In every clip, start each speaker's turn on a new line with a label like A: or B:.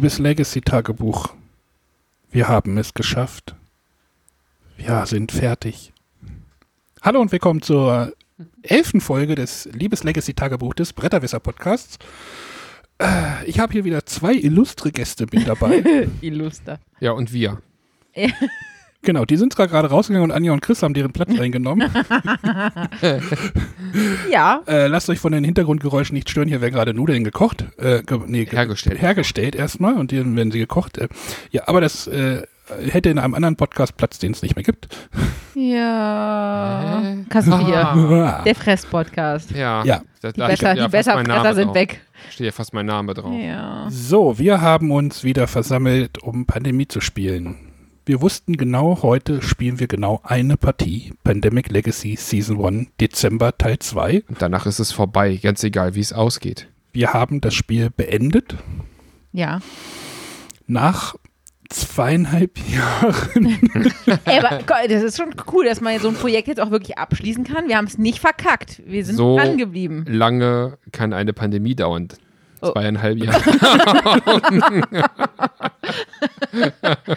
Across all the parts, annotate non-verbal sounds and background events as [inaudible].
A: Liebes Legacy-Tagebuch, wir haben es geschafft. Wir sind fertig. Hallo und willkommen zur elften Folge des Liebes Legacy-Tagebuch des Bretterwisser-Podcasts. Äh, ich habe hier wieder zwei illustre Gäste mit dabei. [laughs]
B: Illuster.
C: Ja, und wir. [laughs]
A: genau, die sind zwar gerade rausgegangen und Anja und Chris haben deren Platz [laughs] eingenommen. [laughs]
B: Ja,
A: Äh, lasst euch von den Hintergrundgeräuschen nicht stören. Hier werden gerade Nudeln gekocht. Äh, ge nee, ge
C: Hergestellt.
A: Hergestellt erstmal und dann werden sie gekocht. Äh, ja, aber das äh, hätte in einem anderen Podcast Platz, den es nicht mehr gibt.
B: ja.
C: Hä?
B: Kassier.
C: Ah.
B: Der Fress-Podcast.
C: Ja.
A: Ja.
B: Die,
C: da
B: besser, die
C: fast
B: besser
C: mein
B: Fresser
C: Name
B: sind
C: drauf.
B: weg.
C: Steht ja fast mein Name drauf.
B: Ja.
A: So, wir haben uns wieder versammelt, um Pandemie zu spielen. Wir wussten genau, heute spielen wir genau eine Partie. Pandemic Legacy Season 1, Dezember Teil 2.
C: Und danach ist es vorbei, ganz egal, wie es ausgeht.
A: Wir haben das Spiel beendet.
B: ja.
A: Nach zweieinhalb [laughs] Jahren.
B: Ey, aber Gott, das ist schon cool, dass man so ein Projekt jetzt auch wirklich abschließen kann. Wir haben es nicht verkackt. Wir sind
C: So-
B: dran geblieben.
C: Lange kann eine Pandemie dauern.
B: Oh.
C: Zweieinhalb [laughs] Jahre. [laughs]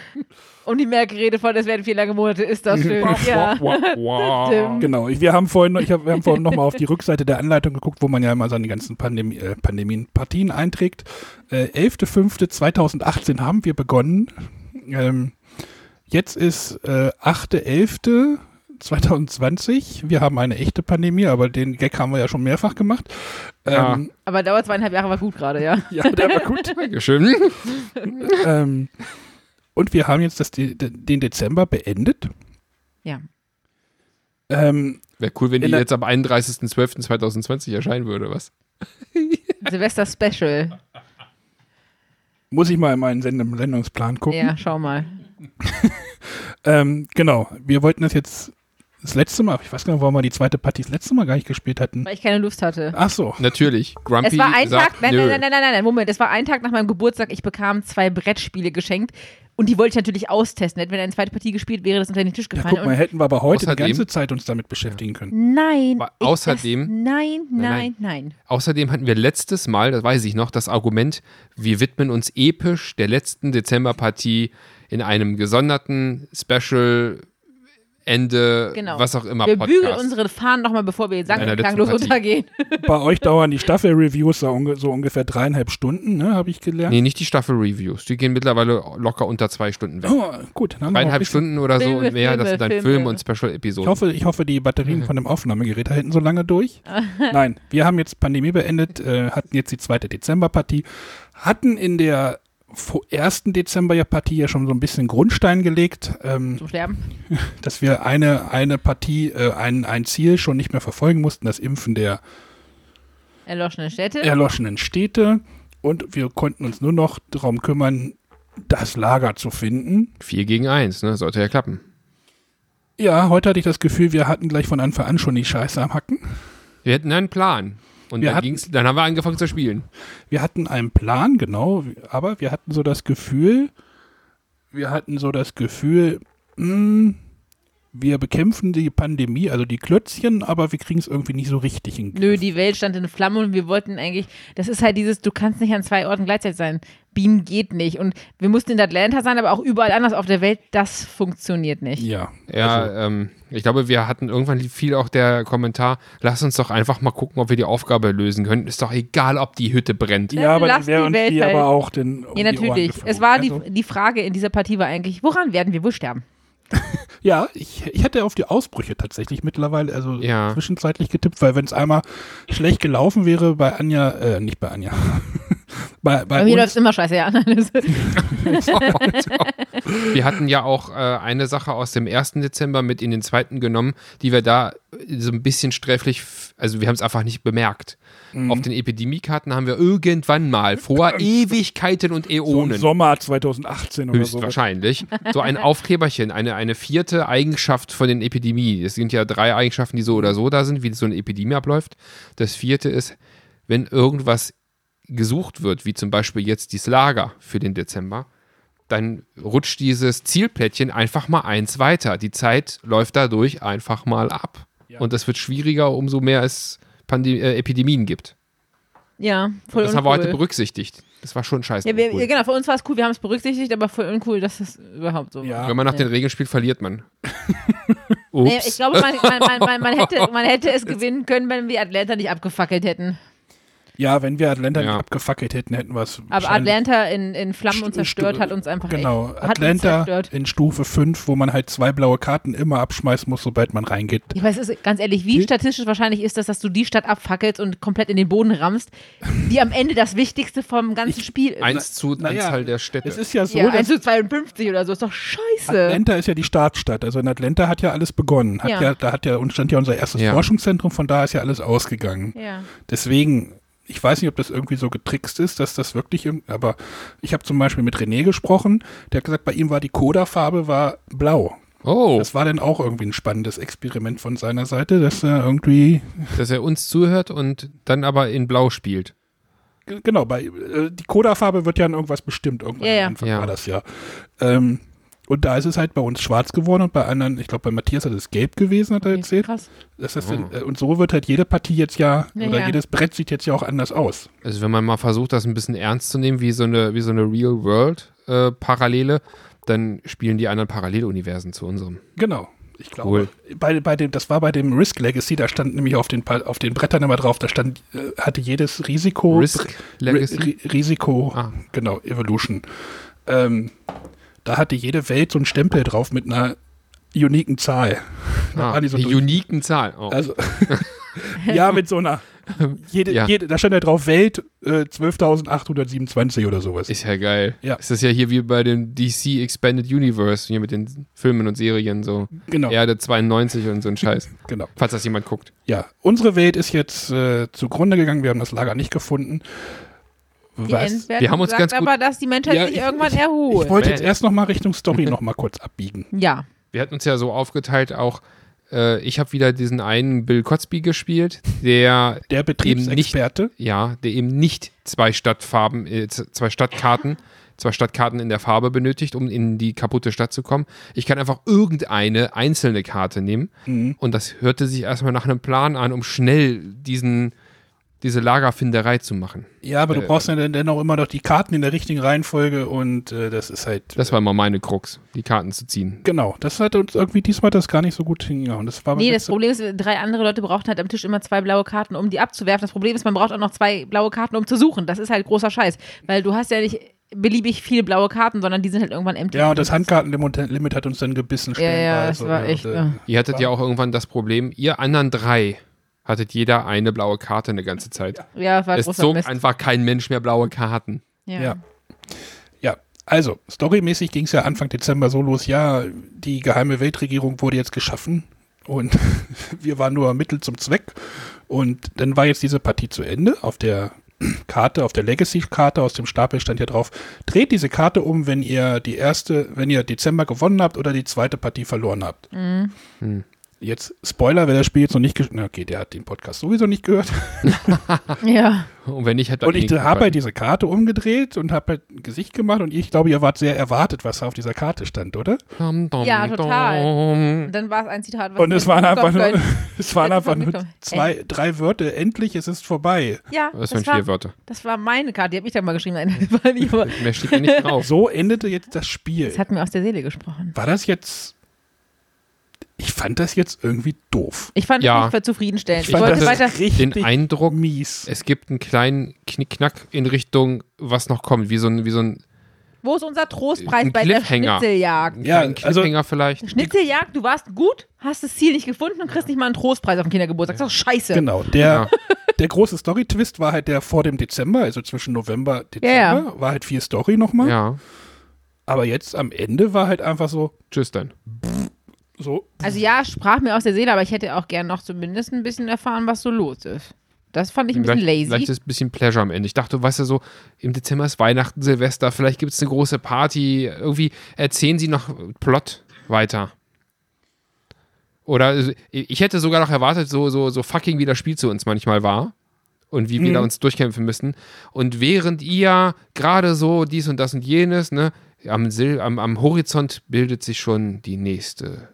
B: Und die Merkrede von, es werden vier lange Monate, ist das schön. [laughs] ja.
C: wow.
A: Genau, ich- wir haben vorhin, ich hab, wir haben vorhin nochmal auf die Rückseite der Anleitung geguckt, wo man ja immer seine ganzen Pandemie, äh, Pandemien, Partien einträgt. Äh, 11.05.2018 haben wir begonnen. Ähm, jetzt ist äh, 8.11.2020. Wir haben eine echte Pandemie, aber den Gag haben wir ja schon mehrfach gemacht. Ähm,
B: Aber dauert zweieinhalb Jahre war gut gerade, ja. [laughs]
A: ja. der war gut.
C: Dankeschön. [laughs]
A: ähm, und wir haben jetzt das, De- den Dezember beendet.
B: Ja.
A: Ähm,
C: Wäre cool, wenn die jetzt am 31.12.2020 erscheinen würde, was? [laughs]
B: Silvester Special.
A: muss ich mal in meinen Send Sendungsplan gucken.
B: Ja, schau mal. [laughs]
A: Ähm, genau, wir wollten das jetzt das letzte Mal, ich weiß gar nicht, warum wir die zweite Partie das letzte Mal gar nicht gespielt hatten.
B: Weil ich keine Lust hatte.
A: Ach so,
C: Natürlich. Grumpy
B: Es war ein
C: sagt,
B: Tag, nein, nein, nein, nein, nein, Moment, es war ein Tag nach meinem Geburtstag, ich bekam zwei Brettspiele geschenkt und die wollte ich natürlich austesten. Hätten wir eine zweite Partie gespielt, wäre das unter den Tisch
A: ja,
B: gefallen.
A: guck mal, hätten wir aber heute die
C: Außerdem-
A: ganze Zeit uns damit beschäftigen können.
B: nein.
C: Aber außerdem-
B: Das, nein,
C: Nein,
B: nein, nein.
C: Außerdem hatten wir letztes Mal, das weiß ich noch, das Argument, wir widmen uns episch der letzten Dezemberpartie in einem gesonderten Special Ende,
B: Genau.
C: was auch immer,
B: Wir bügeln
C: Podcast.
B: unsere Fahnen nochmal, bevor wir klanglos
C: Partie.
B: untergehen. [laughs]
A: Bei euch dauern die Staffel-Reviews so, unge so ungefähr dreieinhalb Stunden, ne, habe ich gelernt.
C: Nee, nicht die Staffel-Reviews. Die gehen mittlerweile locker unter zwei Stunden weg.
A: Oh, gut, dann haben wir
C: Dreieinhalb
A: bisschen-
C: Stunden oder so
B: Filme,
C: und mehr, das
B: Filme,
C: sind dann
B: Filme.
C: Film- und
A: Ich
C: Special-Episoden.
A: hoffe, ich hoffe, die Batterien von dem Aufnahmegerät halten so lange durch. [laughs] Nein, wir haben jetzt Pandemie beendet, äh, hatten jetzt die zweite Dezemberpartie, hatten in der vor- ersten Dezemberpartie ja schon so ein bisschen Grundstein gelegt. Ähm,
B: Zum Sterben. [laughs]
A: dass wir eine, eine Partie, äh, ein, ein Ziel schon nicht mehr verfolgen mussten, das Impfen der
B: Erloschene Städte.
A: erloschenen Städte. Und wir konnten uns nur noch darum kümmern, das Lager zu finden.
C: Vier gegen eins, ne? Sollte ja klappen.
A: Ja, heute hatte ich das Gefühl, wir hatten gleich von Anfang an schon die Scheiße am Hacken.
C: Wir hätten einen Plan. Und
A: Wir
C: dann,
A: hatten-
C: ging's, dann haben wir angefangen zu spielen.
A: Wir hatten einen Plan, genau, aber wir hatten so das Gefühl, wir hatten so das Gefühl, mh, wir bekämpfen die Pandemie, also die Klötzchen, aber wir kriegen es irgendwie nicht so richtig in den
B: Nö, die Welt stand in Flammen und wir wollten eigentlich, das ist halt dieses, du kannst nicht an zwei Orten gleichzeitig sein. Beamen geht nicht. Und wir mussten in Atlanta sein, aber auch überall anders auf der Welt, das funktioniert nicht.
A: Ja,
C: Ja,
A: also,
C: ähm, ich glaube, wir hatten irgendwann viel auch der Kommentar, lass uns doch einfach mal gucken, ob wir die Aufgabe lösen können. Ist doch egal, ob die Hütte brennt.
A: ja, aber
B: lass
A: dann wäre
B: die
A: uns
B: Welt
A: die
B: halt-
A: aber auch den um
B: Ja,
A: die Ohren
B: natürlich. Es war die,
A: also,
B: die Frage in dieser Partie war eigentlich, woran werden wir wohl sterben? [laughs]
A: Ja, ich, ich hätte auf die Ausbrüche tatsächlich mittlerweile, also
C: Ja.
A: zwischenzeitlich getippt, weil wenn es einmal schlecht gelaufen wäre bei Anja, äh, nicht bei Anja, [laughs] bei, bei
B: Bei mir läuft es immer scheiße, ja. [laughs] [laughs]
C: Wir hatten ja auch äh, eine Sache aus dem 1. Dezember mit in den zweiten genommen, die wir da so ein bisschen sträflich, also wir haben es einfach nicht bemerkt.
A: Mhm.
C: Auf den Epidemiekarten haben wir irgendwann mal vor [laughs] Ewigkeiten und
A: so
C: Äonen
A: Sommer 2018 oder so.
C: höchstwahrscheinlich so ein Aufkleberchen, eine, eine vierte Eigenschaft von den Epidemie. Es sind ja drei Eigenschaften, die so oder so da sind, wie so eine Epidemie abläuft. Das vierte ist, wenn irgendwas gesucht wird, wie zum Beispiel jetzt dieses Lager für den Dezember, dann rutscht dieses Zielplättchen einfach mal eins weiter. Die Zeit läuft dadurch einfach mal ab.
A: Ja.
C: Und das wird schwieriger, umso mehr es Pande äh, Epidemien gibt.
B: Ja, voll
C: das haben wir heute
B: uncool.
C: berücksichtigt. Das war schon scheiße.
B: Ja, wir,
C: uncool.
B: ja, genau, für uns war es cool, wir haben es berücksichtigt, aber voll uncool, dass es überhaupt so
A: Ja.
B: war.
C: Wenn man nach
B: Nee.
C: den Regeln spielt, verliert man. [laughs]
B: Nee,
C: Ups.
B: ich glaube, man, man, man, man, man, [laughs] hätte, man hätte es gewinnen können, wenn wir Atlanta nicht abgefackelt hätten.
A: Ja, wenn wir Atlanta
C: Ja.
A: nicht abgefackelt hätten, hätten wir es.
B: Aber Atlanta in, in Flammen und zerstört hat uns einfach
A: Genau,
B: echt, hat uns
A: Atlanta in Stufe 5, wo man halt zwei blaue Karten immer abschmeißen muss, sobald man reingeht.
B: Ich weiß, es ist ganz ehrlich, wie
A: Hm?
B: statistisch wahrscheinlich ist das, dass du die Stadt abfackelst und komplett in den Boden rammst, die am Ende das Wichtigste vom ganzen
A: Ich-
B: Spiel ist.
C: Eins zu
A: naja,
C: Anzahl der Städte.
A: Es ist ja so,
B: ja, 1
A: dass
B: zu 52 oder so, ist doch scheiße.
A: Atlanta ist ja die Startstadt. Also in Atlanta hat ja alles begonnen. Hat ja.
B: Ja.
A: da hat ja, und stand ja unser erstes
C: Ja.
A: Forschungszentrum, von da ist ja alles ausgegangen.
B: Ja.
A: Deswegen, ich weiß nicht, ob das irgendwie so getrickst ist, dass das wirklich, aber ich habe zum Beispiel mit René gesprochen, der hat gesagt, bei ihm war die Coda-Farbe war blau.
C: oh,
A: Das war dann auch irgendwie ein spannendes Experiment von seiner Seite, dass er irgendwie,
C: dass er uns zuhört und dann aber in Blau spielt.
A: genau, bei, äh, die Coda-Farbe wird ja an irgendwas bestimmt, irgendwann
B: Ja, ja.
A: am Anfang
C: Ja.
A: war das ja. Ähm, und da ist es halt bei uns schwarz geworden und bei anderen, ich glaube bei Matthias hat es gelb gewesen, hat er
B: Okay,
A: erzählt.
B: Krass.
A: Das ist
C: Oh.
A: äh, und so wird halt jede Partie jetzt ja,
B: Ja,
A: oder
B: ja.
A: jedes Brett sieht jetzt ja auch anders aus.
C: Also wenn man mal versucht, das ein bisschen ernst zu nehmen, wie so eine, wie so eine Real-World-Parallele, dann spielen die anderen Paralleluniversen zu unserem.
A: Genau. Ich glaube,
C: Cool.
A: bei, bei dem, das war bei dem Risk Legacy, da stand nämlich auf den, auf den Brettern immer drauf, da stand, äh, hatte jedes Risiko,
C: Risk Legacy?
A: Ri Risiko,
C: Ah.
A: genau, Evolution. Ähm, da hatte jede Welt so einen Stempel drauf mit einer uniken Zahl.
C: Ah,
A: die so
C: uniken Zahlen. Oh.
A: Also, [laughs] ja, mit so einer, [laughs] jede,
C: Ja.
A: jede, da stand ja drauf Welt äh, 12.827 oder sowas.
C: ist ja geil.
A: Ja.
C: Ist das ja hier wie bei dem DC Expanded Universe, hier mit den Filmen und Serien, so
A: genau,
C: Erde 92 und so ein Scheiß. [laughs]
A: genau.
C: Falls das jemand guckt.
A: Ja, unsere Welt ist jetzt äh, zugrunde gegangen, wir haben das Lager nicht gefunden.
B: Die
A: Was?
C: Wir haben uns
B: sagt
C: ganz gut-
B: aber, dass die Menschheit
A: Ja,
B: sich
A: ich-
B: irgendwann
A: Ich
B: erholt.
A: wollte jetzt erst noch mal Richtung Story noch mal kurz abbiegen. [laughs]
B: ja.
C: Wir hatten uns ja so aufgeteilt, auch äh, ich habe wieder diesen einen Bill Cosby gespielt, der
A: Der Betriebsexperte.
C: ja, der eben nicht zwei Stadtfarben, äh, zwei Stadtkarten, zwei Stadtkarten in der Farbe benötigt, um in die kaputte Stadt zu kommen. Ich kann einfach irgendeine einzelne Karte nehmen
A: Mhm.
C: und das hörte sich erstmal nach einem Plan an, um schnell diesen, diese Lagerfinderei zu machen.
A: Ja, aber du
C: Äh,
A: brauchst ja dann dennoch immer noch die Karten in der richtigen Reihenfolge und äh, das ist halt.
C: Das war immer meine Krux, die Karten zu ziehen.
A: genau, das hat uns irgendwie diesmal das gar nicht so gut hingehauen. Das war
B: Nee, das Problem ist, drei andere Leute brauchten halt am Tisch immer zwei blaue Karten, um die abzuwerfen. Das Problem ist, man braucht auch noch zwei blaue Karten, um zu suchen. Das ist halt großer Scheiß, weil du hast ja nicht beliebig viele blaue Karten, sondern die sind halt irgendwann empty.
A: Ja, und das Handkartenlimit hat uns dann gebissen.
B: Ja, ja, das war
A: ne,
B: echt.
A: und, äh,
B: ja.
C: Ihr hattet ja auch irgendwann das Problem, ihr anderen drei hattet jeder eine blaue Karte eine ganze Zeit. [laughs]
B: Ja, war
C: Es zog
B: Mist.
C: einfach kein Mensch mehr blaue Karten.
B: Ja.
A: Ja. Ja, also, storymäßig ging es ja Anfang Dezember so los, ja, die geheime Weltregierung wurde jetzt geschaffen und [laughs] wir waren nur Mittel zum Zweck. Und dann war jetzt diese Partie zu Ende. Auf der [clears throat] Karte, auf der Legacy-Karte aus dem Stapel stand ja drauf, dreht diese Karte um, wenn ihr die erste, wenn ihr Dezember gewonnen habt oder die zweite Partie verloren habt.
B: Mhm.
A: Jetzt, Spoiler, wer das Spiel jetzt noch nicht gehört, okay, der hat den Podcast sowieso nicht gehört. [laughs]
B: ja.
C: Und wenn nicht, hätte
A: Und ich habe halt diese Karte umgedreht und habe halt ein Gesicht gemacht und ich glaube, ihr wart sehr erwartet, was da auf dieser Karte stand, oder?
B: Ja, total. Dann war es ein Zitat, was
A: Und es waren einfach nur, [laughs] es waren [laughs] einfach nur zwei, drei Wörter. Endlich, es ist vorbei.
B: Ja,
C: Das
B: das,
C: waren
B: war,
C: vier Wörter.
B: das war meine Karte, die habe ich dann mal geschrieben.
C: Mehr steht ja nicht drauf.
A: So endete jetzt das Spiel.
B: das hat mir aus der Seele gesprochen.
A: War das jetzt? Ich fand das jetzt irgendwie doof.
B: Ich fand
C: Ja.
B: es nicht für zufriedenstellend. Ich,
A: fand
B: wollte
A: das
B: weiter.
A: richtig
C: Den Eindruck,
A: mies.
C: es gibt einen kleinen Knickknack in Richtung, was noch kommt, wie so ein, wie so ein,
B: Wo ist unser Trostpreis
C: Ein
B: bei der. Schnitzeljagd?
A: Ja,
C: kleinen
A: also-
C: Cliffhanger vielleicht.
B: Schnitzeljagd, du warst gut, hast das Ziel nicht gefunden und kriegst nicht mal einen Trostpreis auf dem Kindergeburtstag. Das ist doch scheiße.
A: Genau. Der,
C: Ja. [laughs]
A: der große Story-Twist war halt der vor dem Dezember, also zwischen November und Dezember,
B: Ja,
A: war halt viel Story nochmal.
C: Ja,
A: Aber jetzt am Ende war halt einfach so,
C: tschüss dann.
A: So,
B: Also ja, sprach mir aus der Seele, aber ich hätte auch gern noch zumindest ein bisschen erfahren, was so los ist. Das fand ich ein bisschen
C: Vielleicht,
B: lazy.
C: vielleicht ist ein bisschen Pleasure am Ende. Ich dachte, weißt du, so im Dezember ist Weihnachten, Silvester, vielleicht gibt es eine große Party. Irgendwie erzählen sie noch Plot weiter. Oder also, ich hätte sogar noch erwartet, so, so, so fucking wie das Spiel zu uns manchmal war. Und wie wir
A: Mhm.
C: da uns durchkämpfen müssen. Und während ihr gerade so dies und das und jenes, ne, am, Sil am, am Horizont bildet sich schon die nächste.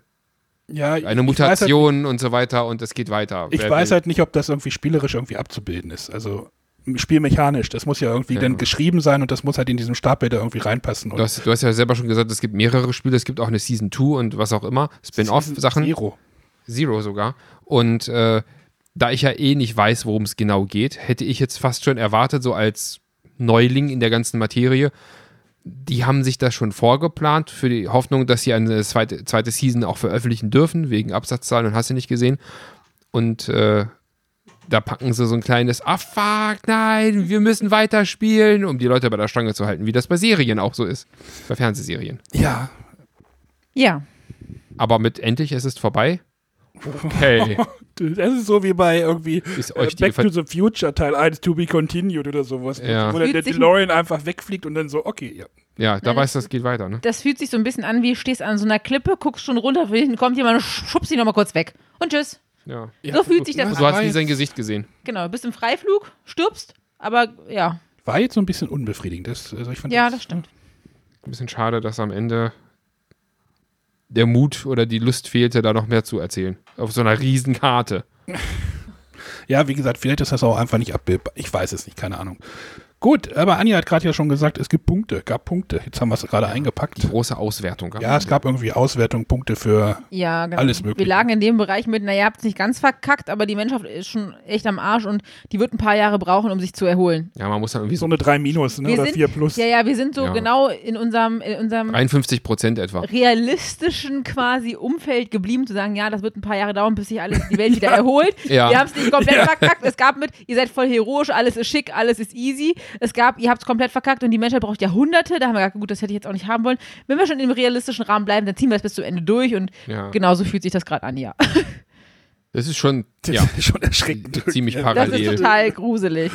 A: Ja.
C: Eine
A: halt,
C: Mutation und so weiter und es geht weiter.
A: Ich
C: Wer
A: weiß
C: will.
A: halt nicht, ob das irgendwie spielerisch irgendwie abzubilden ist. Also spielmechanisch. Das muss ja irgendwie
C: Ja.
A: dann geschrieben sein und das muss halt in diesem Stapel da irgendwie reinpassen.
C: Du hast, du hast ja selber schon gesagt, es gibt mehrere Spiele, es gibt auch eine Season 2 und was auch immer, Spin-off-Sachen.
A: Zero.
C: Zero sogar. Und äh, da ich ja eh nicht weiß, worum es genau geht, hätte ich jetzt fast schon erwartet, so als Neuling in der ganzen Materie, die haben sich das schon vorgeplant für die Hoffnung, dass sie eine zweite, zweite Season auch veröffentlichen dürfen, wegen Absatzzahlen und hast du nicht gesehen. Und äh, da packen sie so ein kleines, ah fuck, nein, wir müssen weiterspielen, um die Leute bei der Stange zu halten, wie das bei Serien auch so ist. Bei Fernsehserien.
A: Ja,
B: Ja.
C: Aber mit endlich, es ist vorbei. Okay. [laughs]
A: das ist so wie bei irgendwie
C: Ist
A: äh, Back to the Future Teil 1 to be continued oder sowas.
C: Ja.
A: Wo dann der
B: sich-
A: DeLorean einfach wegfliegt und dann so, okay, ja.
C: Ja, da weißt du, das geht weiter, ne?
B: Das fühlt sich so ein bisschen an, wie du stehst an so einer Klippe, guckst schon runter, hinten kommt jemand und schubst ihn nochmal kurz weg. Und tschüss.
C: Ja.
B: So fühlt sich das
C: Du hast
B: an.
C: nie sein Gesicht gesehen.
B: Genau, bist im Freiflug, stirbst, aber ja.
A: War jetzt so ein bisschen unbefriedigend. Das, also ich fand
B: Ja, das stimmt.
C: Ein bisschen schade, dass am Ende der Mut oder die Lust fehlte, da noch mehr zu erzählen. Auf so einer riesen Karte. [laughs]
A: Ja, wie gesagt, vielleicht ist das auch einfach nicht abbildbar. Ich weiß es nicht, keine Ahnung. Gut, aber Anja hat gerade ja schon gesagt, es gibt Punkte, gab Punkte. Jetzt haben wir es gerade eingepackt.
C: Große Auswertung.
A: Ja, es gab irgendwie Auswertung, Punkte für.
B: Ja, genau.
A: Alles Mögliche.
B: Wir lagen in dem Bereich mit, naja, ihr habt es nicht ganz verkackt, aber die Menschheit ist schon echt am Arsch und die wird ein paar Jahre brauchen, um sich zu erholen.
C: Ja, man muss dann irgendwie
A: So
C: so
A: eine 3 minus ne, oder
B: sind-
A: 4 plus.
B: Ja, ja, wir sind so
C: Ja.
B: genau in unserem, in unserem
C: 53 Prozent etwa.
B: realistischen quasi Umfeld geblieben, zu sagen, ja, das wird ein paar Jahre dauern, bis sich alles die Welt [laughs] wieder erholt.
C: Ja.
B: Wir haben es nicht komplett verkackt. Es gab mit, ihr seid voll heroisch, alles ist schick, alles ist easy. Es gab, ihr habt es komplett verkackt und die Menschheit braucht Jahrhunderte. Da haben wir gesagt, gut, das hätte ich jetzt auch nicht haben wollen. Wenn wir schon im realistischen Rahmen bleiben, dann ziehen wir es bis zum Ende durch und
C: Ja.
B: genauso fühlt sich das gerade an, ja.
C: Das ist schon [laughs]
A: Das
C: ja,
A: ist schon erschreckend.
C: ziemlich
A: Ja.
B: Das
C: parallel.
B: ist total gruselig.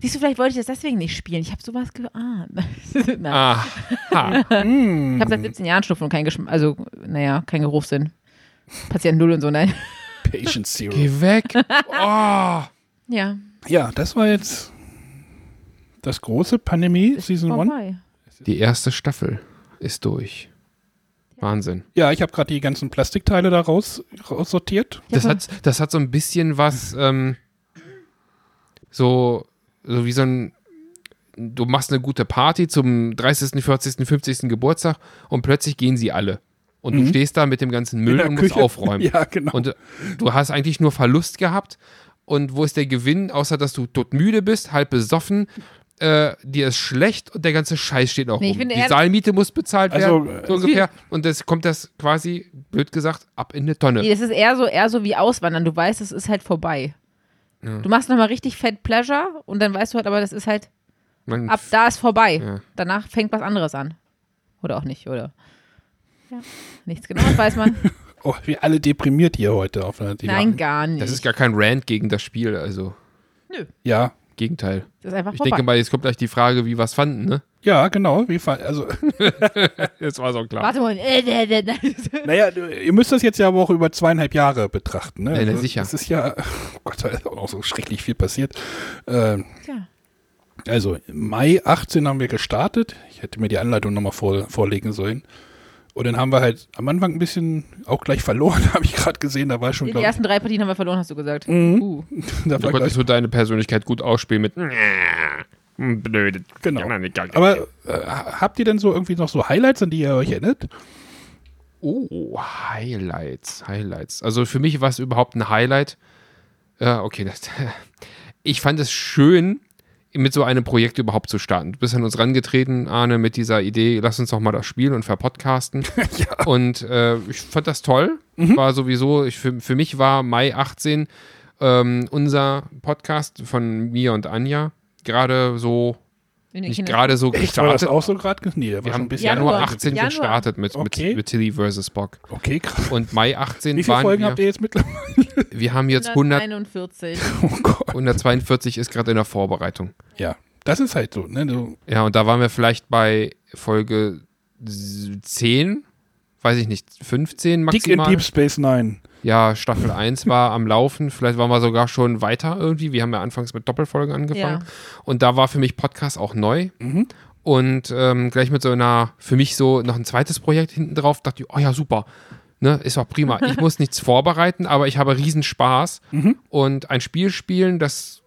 B: Siehst du, vielleicht wollte ich das deswegen nicht spielen. Ich habe sowas geahnt. [laughs] Nein.
C: Ah, ha.
B: Ich habe seit 17 Jahren Schnupfen und kein Geschmack, also, naja, kein Geruchssinn. Patient Null und so, nein.
A: Patient Zero.
C: Geh weg. [laughs] Oh.
B: Ja,
A: Ja, das war jetzt das große Pandemie Season 1.
B: vorbei.
C: Die erste Staffel ist durch. Wahnsinn.
A: Ja, ich habe gerade die ganzen Plastikteile da raus, raussortiert.
C: Das hat, das hat so ein bisschen was, ähm, so, so wie so ein, du machst eine gute Party zum 30., 40., 50. Geburtstag und plötzlich gehen sie alle. Und du
A: Mhm.
C: stehst da mit dem ganzen Müll und musst
A: Küche. [laughs]
C: aufräumen.
A: Ja, genau.
C: Und äh, du hast eigentlich nur Verlust gehabt. Und wo ist der Gewinn, außer dass du todmüde bist, halb besoffen, äh, dir ist schlecht und der ganze Scheiß steht auch
B: Nee,
C: rum. Die Saalmiete muss bezahlt
A: Also,
C: werden,
A: äh,
C: so ungefähr. Und das kommt das quasi, blöd gesagt, ab in eine Tonne.
B: Nee, das ist eher so, eher so wie Auswandern. Du weißt, es ist halt vorbei.
C: Ja.
B: Du machst nochmal richtig fett Pleasure und dann weißt du halt, aber das ist halt,
C: Man,
B: ab da ist vorbei.
C: Ja.
B: Danach fängt was anderes an. Oder auch nicht, oder? Ja. Nichts genaues weiß man. [laughs]
A: Oh, wir alle deprimiert hier heute auf einer
B: Nein, gar nicht.
C: Das ist gar kein Rant gegen das Spiel, also
A: Ja,
C: Gegenteil.
B: Das ist einfach
C: Ich
B: vorbei.
C: denke mal, jetzt kommt gleich die Frage, wie wir es fanden, ne? [laughs]
A: ja, genau. Wie, also, [laughs]
C: Das war so klar.
B: Warte mal. Äh, äh, äh, [laughs]
A: naja, ihr müsst das jetzt ja aber auch über zweieinhalb Jahre betrachten. Ne?
C: Ja, na,
A: Also,
C: sicher.
A: Das ist ja, oh Gott, da ist auch so schrecklich viel passiert. Ähm,
B: Tja.
A: Also Mai 18 haben wir gestartet. Ich hätte mir die Anleitung nochmal vor, vorlegen sollen. Und dann haben wir halt am Anfang ein bisschen auch gleich verloren, [laughs] habe ich gerade gesehen. Da war schon,
B: Die ersten drei Partien haben wir verloren, hast du gesagt.
A: Mhm.
B: Uh.
A: ich, [laughs] da
C: Du konntest
A: gleich,
C: du deine Persönlichkeit gut ausspielen mit blöde.
A: Genau.
C: Geil.
A: aber äh, habt ihr denn so irgendwie noch so Highlights, an die ihr euch erinnert?
C: Oh, Highlights, Highlights. Also für mich war es überhaupt ein Highlight. Ja, okay, das, [laughs] ich fand es schön, mit so einem Projekt überhaupt zu starten. Du bist an uns rangetreten, Arne, mit dieser Idee, lass uns doch mal das spielen und verpodcasten. [laughs]
A: ja.
C: Und äh, ich fand das toll. War sowieso, ich, für, für mich war Mai 18 ähm, unser Podcast von mir und Anja gerade so, nicht gerade so
A: Echt, war das
C: gestartet.
A: auch so gerade? Nee,
C: Wir haben
A: bisschen
C: Januar
B: Januar.
C: 18
B: Januar.
C: gestartet mit,
A: Okay.
C: mit, mit Tilly vs. Spock.
A: Okay, krass.
C: Und Mai 18
A: Wie viele
C: waren
A: Folgen
C: wir,
A: habt ihr jetzt mittlerweile?
C: wir haben jetzt 100,
B: 141. [laughs]
A: Oh Gott.
C: 142 ist gerade in der Vorbereitung.
A: Ja, das ist halt so. Ne? Du,
C: Ja, und da waren wir vielleicht bei Folge 10, weiß ich nicht, 15
A: Dick in
C: maximal.
A: Deep Space Nine.
C: Ja, Staffel 1 war am Laufen. Vielleicht waren wir sogar schon weiter irgendwie. Wir haben ja anfangs mit Doppelfolgen angefangen.
B: Ja.
C: Und da war für mich Podcast auch neu.
A: Mhm.
C: Und ähm, gleich mit so einer, für mich so noch ein zweites Projekt hinten drauf, dachte ich, oh ja, super. Ne, ist auch prima. Ich [laughs] muss nichts vorbereiten, aber ich habe riesen Spaß.
A: Mhm.
C: Und ein Spiel spielen, das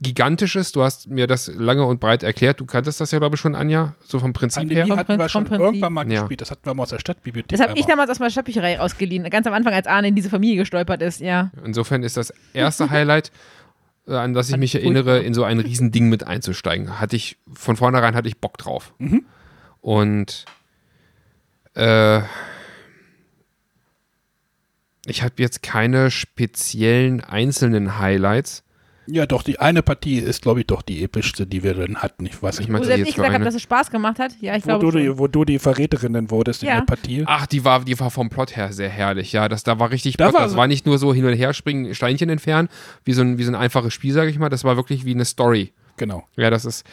C: gigantisch ist. Du hast mir das lange und breit erklärt. Du kanntest das ja, glaube ich, schon, Anja, so vom Prinzip
A: Pandemie
C: her.
A: hatten wir schon
B: Prinzip.
A: irgendwann mal
C: Ja.
A: gespielt. Das hatten wir mal aus der Stadtbibliothek.
B: Das habe ich damals aus meiner Stadtbücherei ausgeliehen. Ganz am Anfang, als Arne in diese Familie gestolpert ist, ja.
C: Insofern ist das erste Highlight, äh, an das ich mich
B: ich
C: erinnere, in so ein Riesending mit einzusteigen. Hatte ich, von vornherein hatte ich Bock drauf.
A: Mhm.
C: Und äh, ich habe jetzt keine speziellen einzelnen Highlights.
A: Ja, doch, die eine Partie ist, glaube ich, doch die epischste, die wir dann hatten. Ich weiß
C: Ich
A: nicht,
C: Also jetzt
B: ich
C: für
B: gesagt habe, dass es Spaß gemacht hat. Ja, ich
A: wo,
B: glaube
A: du die, wo du die Verräterin wurdest
B: Ja.
A: in der Partie.
C: Ach, die war, die war vom Plot her sehr herrlich. Ja, das, da war richtig
A: Da
C: Plot.
A: war
C: das war nicht nur so hin und her springen, Steinchen entfernen, wie so ein, wie so ein einfaches Spiel, sage ich mal. Das war wirklich wie eine Story.
A: Genau.
C: Ja, das ist,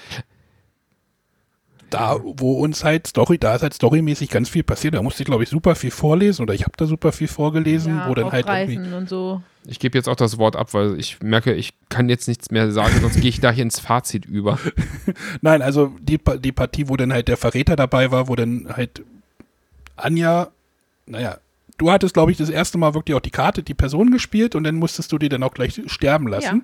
A: Da, wo uns halt Story, da ist halt storymäßig ganz viel passiert. Da musste ich, glaube ich, super viel vorlesen oder ich habe da super viel vorgelesen,
B: ja,
A: wo dann halt irgendwie.
B: und so.
C: Ich gebe jetzt auch das Wort ab, weil ich merke, ich kann jetzt nichts mehr sagen, sonst gehe ich da hier ins Fazit über. [laughs]
A: Nein, also die, die Partie, wo dann halt der Verräter dabei war, wo dann halt Anja, naja, du hattest, glaube ich, das erste Mal wirklich auch die Karte, die Person gespielt und dann musstest du die dann auch gleich sterben lassen.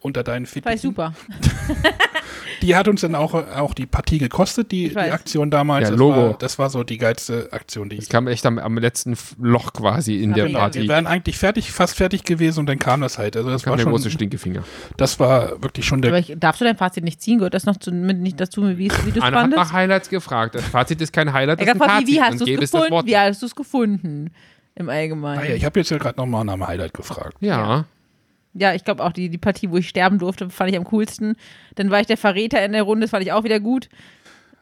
A: Unter deinen
B: ich
A: Fittichen.
B: super. [laughs]
A: Die hat uns dann auch, auch die Partie gekostet, die, die. Aktion damals.
C: Ja,
A: das,
C: Logo.
A: War, das war so die geilste Aktion, die
C: Es
A: ich.
C: kam echt am, am letzten Loch quasi in der
A: Wir
C: Party.
A: wären eigentlich fertig, fast fertig gewesen und dann kam das halt. Also das
C: kam
A: war
C: der
A: schon,
C: große Stinkefinger.
A: das war wirklich schon der
B: Aber ich, darfst du dein Fazit nicht ziehen? Gehört das noch zu, mit, nicht dazu, wie, wie du es
C: hat nach
B: fandest?
C: Highlights gefragt. Das Fazit ist kein Highlight, das ist ein
B: wie,
C: Fazit.
B: wie hast
C: Und
B: du es
C: das
B: gefunden? Wie hast du es gefunden? Im Allgemeinen.
A: Ah ja, ich habe jetzt ja gerade nochmal nach einem Highlight gefragt.
C: Ja.
B: Ja, ich glaube auch die, die Partie, wo ich sterben durfte, fand ich am coolsten. Dann war ich der Verräter in der Runde, das fand ich auch wieder gut.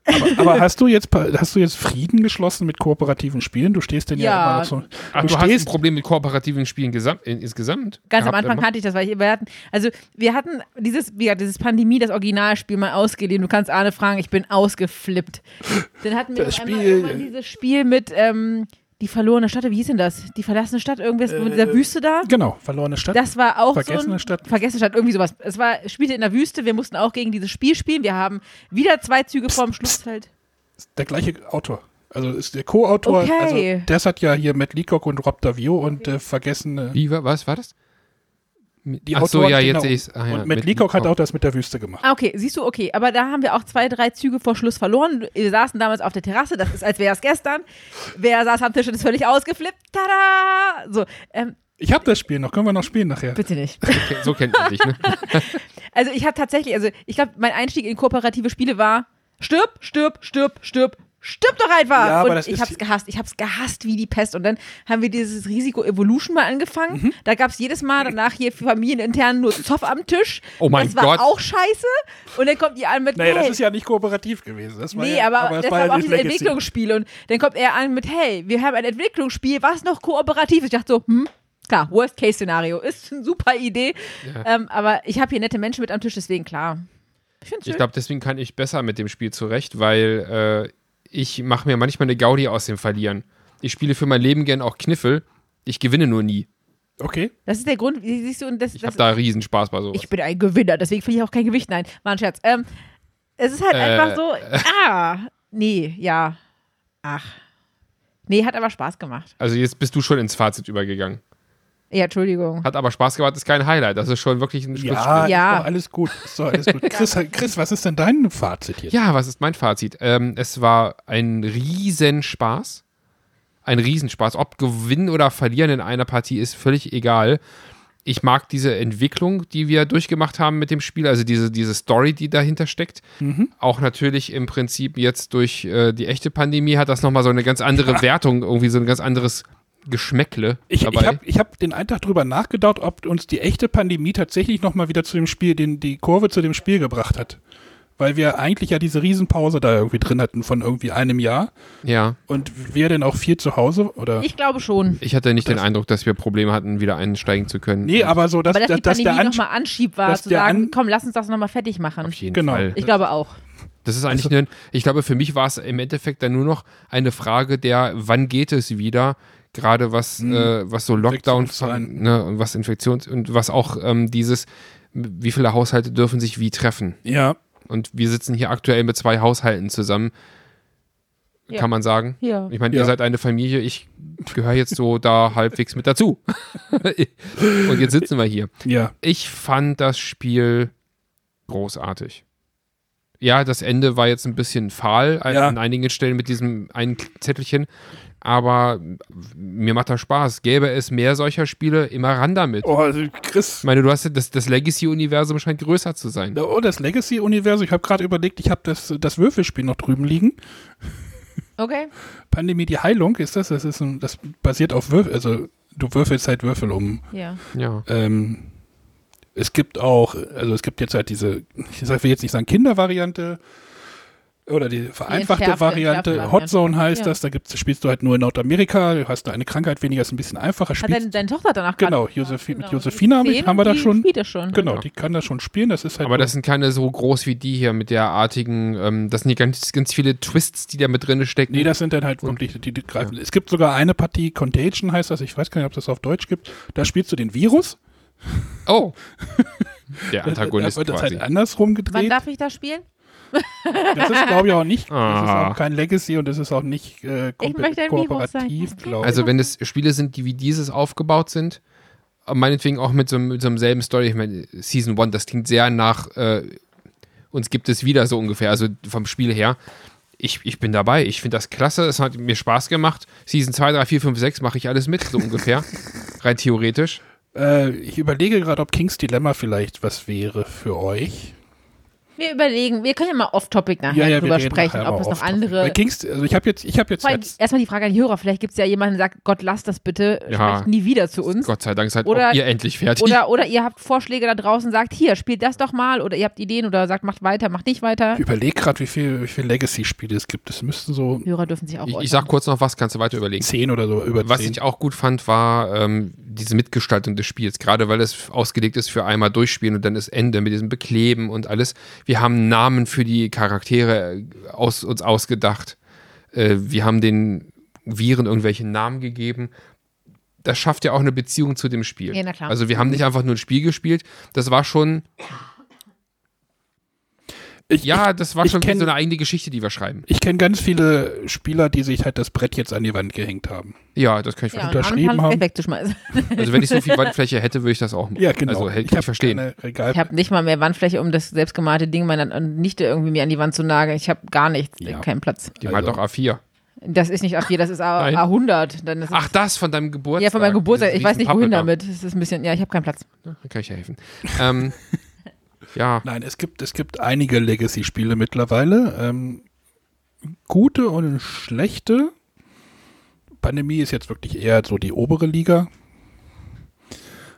A: Aber, aber hast du jetzt hast du jetzt Frieden geschlossen mit kooperativen Spielen? Du stehst denn ja,
B: Ja.
A: immer noch so.
C: Ach,
A: du
C: du, hast ein Problem mit kooperativen Spielen gesam in, insgesamt?
B: Ganz am
C: gehabt
B: Anfang
C: immer?
B: hatte ich das, weil ich, wir hatten, also wir hatten dieses, gesagt, dieses Pandemie, das Originalspiel mal ausgeliehen. Du kannst Arne fragen, ich bin ausgeflippt. Dann hatten wir
A: Das Spiel-
B: dieses Spiel mit ähm, die verlorene Stadt, wie hieß denn das? Die verlassene Stadt, irgendwas mit dieser
A: Äh,
B: Wüste da?
A: genau, verlorene Stadt.
B: Das war auch so
A: Vergessene
B: ein,
A: Stadt.
B: Vergessene Stadt, irgendwie sowas. Es war, spielte in der Wüste, wir mussten auch gegen dieses Spiel spielen. Wir haben wieder zwei Züge vorm Schlussfeld.
A: der gleiche Autor. Also ist der Co-Autor.
B: Okay.
A: Also das hat ja hier Matt Leacock und Rob Davio und äh, vergessene.
C: Wie, wa- was war das?
A: Die
C: Ach so, ja,
A: genau.
C: jetzt sehe ich es. Ah, ja,
A: und Matt
C: mit
A: Leacock hat auch das mit der Wüste gemacht.
B: Ah, okay, siehst du, okay. Aber da haben wir auch zwei, drei Züge vor Schluss verloren. Wir saßen damals auf der Terrasse, das ist, als wäre es gestern. Wer saß am Tisch und ist völlig ausgeflippt? Tada! So, ähm,
A: Ich habe das Spiel noch. Können wir noch spielen nachher?
B: bitte nicht. [laughs]
C: Okay, so kennt man dich, ne? [laughs]
B: Also ich habe tatsächlich, also ich glaube, mein Einstieg in kooperative Spiele war stirb, stirb, stirb, stirb, stirb doch einfach.
A: Ja, aber
B: und
A: das
B: ich hab's gehasst. Ich hab's gehasst wie die Pest. Und dann haben wir dieses Risiko Evolution mal angefangen.
A: Mhm.
B: Da gab's jedes Mal danach hier familienintern nur Zoff am Tisch.
C: Oh mein
B: das war
C: Gott.
B: auch scheiße. Und dann kommt ihr an mit
A: Naja, das
B: hey,
A: ist ja nicht kooperativ gewesen. Das war
B: Nee,
A: ja,
B: aber,
A: es
B: das
A: war
B: war
A: ja
B: auch
A: das
B: dieses
A: Legacy.
B: Entwicklungsspiel. Und dann kommt er an mit, hey, wir haben ein Entwicklungsspiel, was noch kooperativ ist. Ich dachte so, hm, klar, Worst-Case-Szenario. Ist eine super Idee. Ähm, aber ich habe hier nette Menschen mit am Tisch, deswegen klar. Ich
C: Ich glaube, deswegen kann ich besser mit dem Spiel zurecht, weil äh, ich mache mir manchmal eine Gaudi aus dem Verlieren. Ich spiele für mein Leben gern auch Kniffel. Ich gewinne nur nie.
A: Okay.
B: Das ist der Grund, wie siehst du, und das,
C: Ich
B: das
C: habe da riesen Spaß bei sowas.
B: ich bin ein Gewinner, deswegen verliere ich auch kein Gewicht. Nein, war ein Scherz. Ähm, es ist halt
C: Äh,
B: einfach so, [laughs] ah, nee, ja, ach. Nee, hat aber Spaß gemacht.
C: also jetzt bist du schon ins Fazit übergegangen.
B: Ja, Entschuldigung.
C: Hat aber Spaß gemacht, ist kein Highlight. Das ist schon wirklich ein
A: Ja,
C: Schlussspiel.
B: Ja.
A: Ist doch alles gut. Doch alles gut. [laughs] Chris, Chris, was ist denn dein Fazit jetzt?
C: Ja, was ist mein Fazit? Ähm, es war ein Riesenspaß. Ein Riesenspaß. Ob gewinnen oder verlieren in einer Partie ist völlig egal. Ich mag diese Entwicklung, die wir durchgemacht haben mit dem Spiel, also diese, diese Story, die dahinter steckt.
A: Mhm.
C: Auch natürlich im Prinzip jetzt durch äh, die echte Pandemie hat das nochmal so eine ganz andere [laughs] Wertung, irgendwie so ein ganz anderes Geschmäckle
A: Ich,
C: dabei.
A: ich habe ich hab den einen Tag drüber nachgedacht, ob uns die echte Pandemie tatsächlich nochmal wieder zu dem Spiel, den, die Kurve zu dem Spiel gebracht hat. Weil wir eigentlich ja diese Riesenpause da irgendwie drin hatten von irgendwie einem Jahr
C: ja,
A: und wir denn auch viel zu Hause oder.
B: Ich glaube schon.
C: ich hatte nicht den
A: Das-
C: Eindruck, dass wir Probleme hatten, wieder einsteigen zu können.
A: nee, aber so, dass,
B: Aber dass die
A: dass, dass der
B: Pandemie
A: Ansch
B: nochmal Anschub war,
A: dass
B: zu sagen,
A: An-
B: komm, lass uns das nochmal fertig machen.
C: Auf jeden
A: Genau.
C: Fall.
B: Ich glaube auch.
C: Das ist eigentlich,
A: Also-
C: ein, ich glaube, für mich war es im Endeffekt dann nur noch eine Frage der, wann geht es wieder, gerade was,
A: Hm.
C: äh, was so Lockdown ne, und was Infektions und was auch ähm, dieses, wie viele Haushalte dürfen sich wie treffen.
A: Ja,
C: Und wir sitzen hier aktuell mit zwei Haushalten zusammen,
B: Ja.
C: kann man sagen.
B: Ja.
C: Ich meine,
A: Ja.
C: ihr seid eine Familie, ich gehöre jetzt so da [laughs] halbwegs mit dazu. [laughs] und jetzt sitzen wir hier.
A: ja.
C: Ich fand das Spiel großartig. Ja, das Ende war jetzt ein bisschen fahl an-
A: Ja.
C: an einigen Stellen mit diesem einen Zettelchen, aber mir macht das Spaß. Gäbe es mehr solcher Spiele, immer ran damit.
A: Oh, also Chris.
C: Ich meine, du hast ja- das, das Legacy-Universum scheint größer zu sein.
A: Oh, das Legacy-Universum. Ich habe gerade überlegt, ich habe das, das Würfelspiel noch drüben liegen.
B: Okay.
A: Pandemie, die Heilung ist das. Das, ist ein, das basiert auf Würfel. Also, du würfelst halt Würfel um.
B: Ja.
C: Ja.
A: Ähm, es gibt auch, also es gibt jetzt halt diese, ich will jetzt nicht sagen Kindervariante oder die vereinfachte
B: entschärfte-
A: Variante.
B: entschärfte
A: Hot Zone heißt
B: Ja.
A: das. Da gibt's, spielst du halt nur in Nordamerika. Du hast da eine Krankheit weniger, ist ein bisschen einfacher.
B: Hat
A: Spielst,
B: deine, deine Tochter danach
A: genau, Josephi
B: genau.
A: mit
B: Die zehn
A: haben wir
B: und
A: da
B: die
A: schon.
B: Spielt das schon.
A: Genau,
C: Ja.
A: die kann das schon spielen. Das ist halt
C: Aber das sind keine so groß wie die hier mit der artigen, ähm, das sind die ganz, ganz viele Twists, die da mit drin stecken.
A: Nee, das sind dann halt wirklich, die, die greifen. Es gibt sogar eine Partie, Contagion heißt das, ich weiß gar nicht, ob das auf Deutsch gibt. Da spielst du den Virus.
C: Oh. [laughs] Der
A: Da, da
C: Antagonist
A: wird das
C: quasi.
A: halt andersrum
B: Wann
A: gedreht.
B: darf ich das spielen?
A: Das ist, glaube ich, auch nicht. Das ist
C: Ah.
A: auch kein Legacy und das ist auch nicht äh, kompe-
B: möchte ein Virus sein.
A: kooperativ, glaube ich.
C: Also wenn es Spiele sind, die wie dieses aufgebaut sind, äh, meinetwegen auch mit so, einem- mit so einem selben Story, ich meine, Season 1, das klingt sehr nach äh, uns gibt es wieder so ungefähr, also vom Spiel her. Ich, ich bin dabei, ich finde das klasse, es hat mir Spaß gemacht. Season 2, 3, 4, 5, 6 mache ich alles mit, so ungefähr. [laughs] Rein theoretisch.
A: Äh, ich überlege gerade, ob Kings Dilemma vielleicht was wäre für euch.
B: Wir überlegen, wir können ja mal off-topic nachher
A: wir
B: drüber
A: reden
B: sprechen, ob es noch andere.
A: Kings, also ich habe jetzt, ich habe jetzt,
B: allem
A: jetzt
B: erstmal die Frage an die Hörer, vielleicht gibt es ja jemanden, der sagt, Gott, lasst das bitte,
C: Ja.
B: sprecht nie wieder zu uns.
C: Gott sei Dank seid
B: Oder-
C: ihr endlich fertig.
B: Oder, oder ihr habt Vorschläge da draußen, sagt, hier, spielt das doch mal. Oder ihr habt Ideen oder sagt, macht weiter, macht nicht weiter.
A: ich überlege gerade, wie viel, wie viel Legacy-Spiele es gibt. Es müssten so
B: Hörer dürfen sich auch
C: ich, ich sag kurz noch was, kannst du weiter überlegen.
A: zehn oder so über
C: Was
A: zehn.
C: ich auch gut fand, war ähm, diese Mitgestaltung des Spiels, gerade weil es ausgelegt ist für einmal durchspielen und dann das Ende mit diesem Bekleben und alles. Wir haben Namen für die Charaktere äh, aus, uns ausgedacht. Äh, wir haben den Viren irgendwelche Namen gegeben. Das schafft ja auch eine Beziehung zu dem Spiel.
B: Ja.
C: Also wir haben nicht einfach nur ein Spiel gespielt, das war schon,
A: ich,
C: ja, das war
A: ich
C: schon
A: kenn-
C: so eine eigene Geschichte, die wir schreiben.
A: Ich kenne ganz viele Spieler, die sich halt das Brett jetzt an die Wand gehängt haben.
C: Ja, das kann ich
B: ja,
A: unterschrieben haben.
B: wegzuschmeißen. [laughs]
C: Also wenn ich so viel Wandfläche hätte, würde ich das auch machen.
A: Ja, genau.
C: Also hätte ich,
A: hab
C: verstehen.
B: Ich habe nicht mal mehr Wandfläche, um das selbstgemalte Ding meiner Nichte irgendwie mir an die Wand zu nageln. Ich habe gar nichts,
A: Ja.
B: keinen Platz.
C: Die malt
A: Also-
C: doch A4.
B: Das ist nicht A4, das ist A,
C: Nein.
B: A100. Dann ist
C: Ach, das von deinem Geburtstag.
B: ja, von meinem Geburtstag. Ich weiß nicht, wohin damit. Das ist ein bisschen, ja, ich habe keinen Platz.
C: da. Da kann ich ja helfen. ähm, [laughs] ja,
A: Nein, es gibt, es gibt einige Legacy-Spiele mittlerweile. Ähm, gute und schlechte. Pandemie ist jetzt wirklich eher so die obere Liga.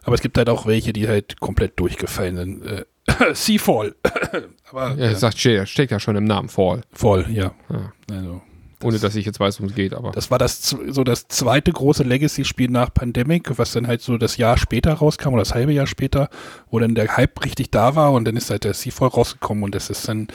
A: Aber es gibt halt auch welche, die halt komplett durchgefallen sind. Äh, [coughs] Seafall. [coughs] Aber
C: ja,
A: ja,
C: das sagt, steht, ja schon im Namen Fall.
A: voll, ja.
C: Ja.
A: Also,
C: Ohne dass ich jetzt weiß, worum es geht, aber.
A: das war das so das zweite große Legacy-Spiel nach Pandemic, was dann halt so das Jahr später rauskam oder das halbe Jahr später, wo dann der Hype richtig da war und dann ist halt der Seafall rausgekommen und das ist dann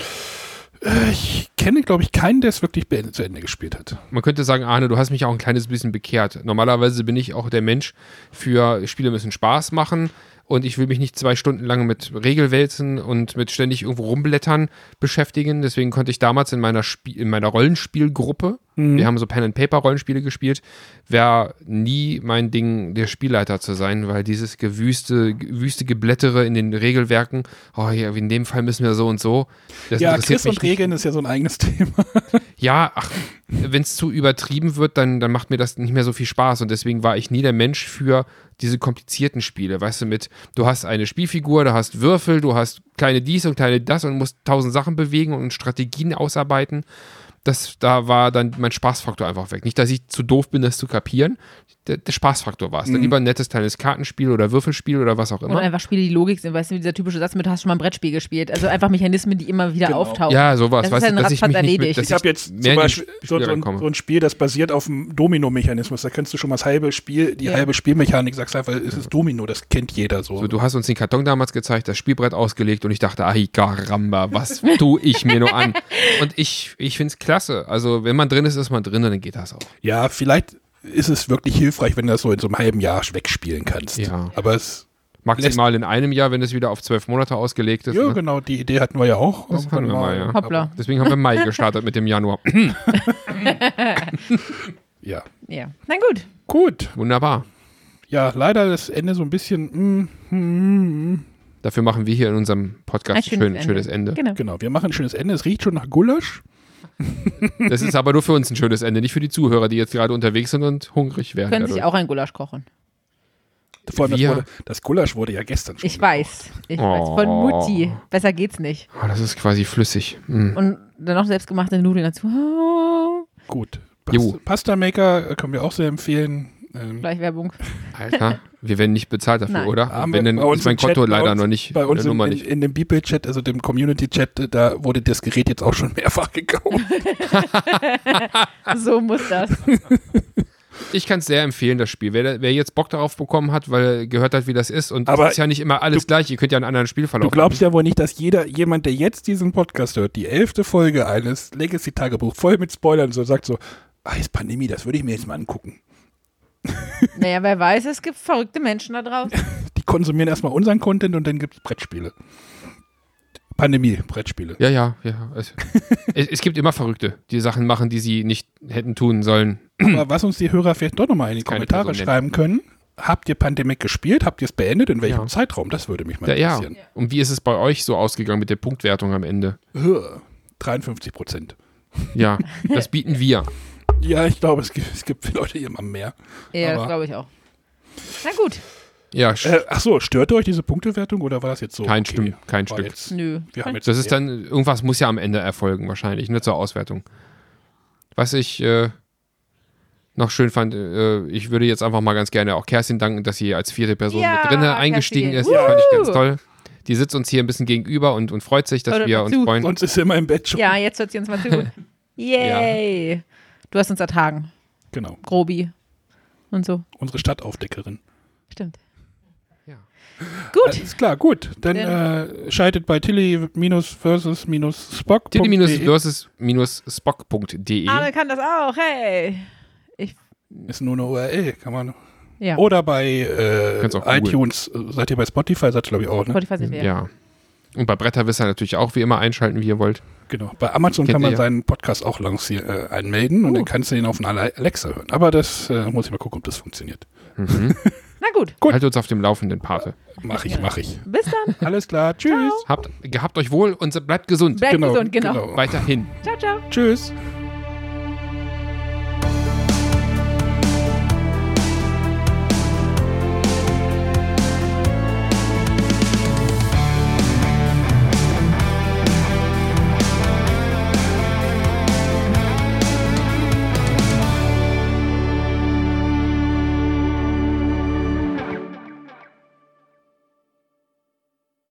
A: äh, ich kenne, glaube ich, keinen, der es wirklich zu Ende gespielt hat.
C: Man könnte sagen, Arne, du hast mich auch ein kleines bisschen bekehrt. Normalerweise bin ich auch der Mensch für Spiele müssen Spaß machen und ich will mich nicht zwei Stunden lang mit Regelwälzen und mit ständig irgendwo rumblättern beschäftigen. Deswegen konnte ich damals in meiner, Spie in meiner Rollenspielgruppe, wir haben so Pen-and-Paper-Rollenspiele gespielt, wäre nie mein Ding, der Spielleiter zu sein, weil dieses gewüste, wüste Geblättere in den Regelwerken, oh ja, in dem Fall müssen wir so und so. Das
A: ja, Chris und
C: nicht.
A: Regeln ist ja so ein eigenes [laughs] Thema.
C: Ja, ach, wenn es zu übertrieben wird, dann, dann macht mir das nicht mehr so viel Spaß. Und deswegen war ich nie der Mensch für diese komplizierten Spiele. Weißt du, mit, du hast eine Spielfigur, du hast Würfel, du hast kleine dies und kleine das und musst tausend Sachen bewegen und Strategien ausarbeiten. Das, da war dann mein Spaßfaktor einfach weg. Nicht, dass ich zu doof bin, das zu kapieren. Der, der Spaßfaktor war es. Dann lieber ein nettes kleines Kartenspiel oder Würfelspiel oder was auch
B: Oder
C: immer.
B: einfach Spiele, die Logik sind. Weißt du, dieser typische Satz mit, hast schon mal ein Brettspiel gespielt. Also einfach Mechanismen, die immer wieder
A: Genau.
B: auftauchen.
C: Ja, sowas.
B: Das ist dann
C: du, dass ich
B: erledigt.
C: mit, dass
A: Ich habe jetzt
C: mehr
A: zum Beispiel
C: Sp-
A: so, so, ein, so ein Spiel, das basiert auf dem Domino-Mechanismus. Da kennst du schon mal das halbe Spiel, die
B: Ja.
A: halbe Spielmechanik, sagst einfach, es ist Domino, das kennt jeder so.
C: So, du hast uns den Karton damals gezeigt, das Spielbrett ausgelegt und ich dachte, ai caramba, was [laughs] tue ich mir nur an? Und ich, ich finde es klasse. Also, wenn man drin ist, ist man drin und dann geht das auch.
A: ja, vielleicht ist es wirklich hilfreich, wenn du das so in so einem halben Jahr wegspielen kannst.
C: Ja.
A: Aber es,
C: Maximal in einem Jahr, wenn es wieder auf zwölf Monate ausgelegt ist.
A: ja,
C: ne?
A: genau, die Idee hatten wir ja auch.
C: Das hatten wir mal, ja.
B: Hoppla.
C: Deswegen haben wir Mai gestartet mit dem Januar. [laughs] [laughs]
A: Ja.
B: Ja. Na gut.
A: Gut.
C: Wunderbar.
A: Ja, leider das Ende so ein bisschen. Mm, mm, mm.
C: Dafür machen wir hier in unserem Podcast
B: Ein
C: schön,
B: schönes
C: schönes,
B: Ende.
C: Ende.
B: Genau.
A: Genau, wir machen ein schönes Ende. Es riecht schon nach Gulasch. [laughs]
C: Das ist aber nur für uns ein schönes Ende, nicht für die Zuhörer, die jetzt gerade unterwegs sind und hungrig werden.
B: Können sich
C: dadurch.
B: auch ein Gulasch kochen.
A: Vor allem, das,
C: Wir-
A: wurde, das Gulasch wurde ja gestern schon
B: Ich weiß. Ich weiß. Von
C: Oh.
B: Mutti. Besser geht's nicht.
C: Oh, das ist quasi flüssig. Mm.
B: Und dann noch selbstgemachte Nudeln dazu.
A: Gut.
C: Jo.
A: Pasta Maker äh, können wir auch sehr empfehlen. Ähm,
B: gleich Werbung.
C: Alter, wir werden nicht bezahlt dafür,
B: Nein.
C: oder?
A: Haben
C: Wenn,
A: wir
C: dann
A: bei uns
C: ist mein
A: Chat,
C: Konto
A: bei
C: leider
A: uns-
C: noch nicht,
A: bei uns
C: Nummer
A: in,
C: nicht.
A: in dem Beeple-Chat, also dem Community-Chat, äh, da wurde das Gerät jetzt auch schon mehrfach gekauft. [laughs]
B: So muss das.
C: Ich kann es sehr empfehlen, das Spiel. Wer, wer jetzt Bock darauf bekommen hat, weil er gehört hat, wie das ist, und
A: Aber
C: es ist ja nicht immer alles gleich, ihr könnt ja einen anderen Spielverlauf
A: Du glaubst ja wohl nicht, dass jeder, jemand, der jetzt diesen Podcast hört, die elfte Folge eines Legacy-Tagebuch voll mit Spoilern so sagt so, ah, ist Pandemie, das würde ich mir jetzt mal angucken. [laughs]
B: Naja, wer weiß, es gibt verrückte Menschen da draußen. [laughs]
A: Die konsumieren erstmal unseren Content und dann gibt es Brettspiele. Pandemie, Brettspiele.
C: Ja, ja, ja. Es, [laughs] es, es gibt immer Verrückte, die Sachen machen, die sie nicht hätten tun sollen.
A: Aber was uns die Hörer vielleicht doch nochmal in die Kommentare
C: Person
A: schreiben können, habt ihr Pandemic gespielt? Habt ihr es beendet? In welchem
C: Ja.
A: Zeitraum? Das würde mich mal
C: Ja, ja.
A: interessieren.
C: Und wie ist es bei euch so ausgegangen mit der Punktwertung am Ende?
A: Ja. 53 Prozent.
C: Ja, das bieten wir.
A: Ja, ich glaube, es gibt, es gibt für Leute immer mehr.
B: Ja, das glaube ich auch. Na gut.
C: Ja,
A: Äh, ach so, störte euch diese Punktewertung oder war das jetzt so?
C: kein,
A: okay,
C: Stimm, kein Stück.
A: Jetzt,
B: Nö.
A: wir haben jetzt
C: Das ist dann, irgendwas muss ja am Ende erfolgen, wahrscheinlich, ne, zur Auswertung. Was ich äh, noch schön fand, äh, ich würde jetzt einfach mal ganz gerne auch Kerstin danken, dass sie als vierte Person
B: Ja,
C: mit drinne eingestiegen
B: Kerstin.
C: ist. Das fand ich ganz toll. Die sitzt uns hier ein bisschen gegenüber und, und freut sich, dass
B: Hört
C: wir uns freuen.
A: Sonst ist sie immer im Bett schon.
B: Ja, jetzt hört sie uns mal zu. [laughs] Yay. Du hast uns ertragen.
A: Genau.
B: Grobi. Und so.
A: Unsere Stadtaufdeckerin.
B: Stimmt.
C: Ja.
B: Gut.
A: Alles klar, gut. Dann äh, schaltet bei Tilly minus versus minus Spock.
C: Tilly-versus-spock.de
B: Arne kann das auch. Hey. Ich,
A: Ist nur eine URL, kann man.
B: ja.
A: Oder bei äh, iTunes. Seid ihr bei Spotify? Seid ihr, glaube ich, auch, ne?
B: Spotify sind wir.
C: Ja. Und bei Bretterwisser natürlich auch wie immer einschalten, wie ihr wollt.
A: Genau. Bei Amazon
C: Kennt
A: kann man
C: ihr
A: seinen Podcast auch lancieren, äh, anmelden und
C: Oh.
A: dann kannst du ihn auf einer Alexa hören. Aber das äh, muss ich mal gucken, ob das funktioniert.
C: Mhm. [laughs]
B: Na gut.
A: Gut.
C: Haltet uns auf dem Laufenden, Pate.
A: Mach ich, mach ich.
B: Bis dann. [laughs]
A: Alles klar. Tschüss.
C: Habt, gehabt euch wohl und bleibt gesund.
B: Bleibt gesund, genau.
C: Weiterhin.
B: Ciao, ciao.
A: Tschüss.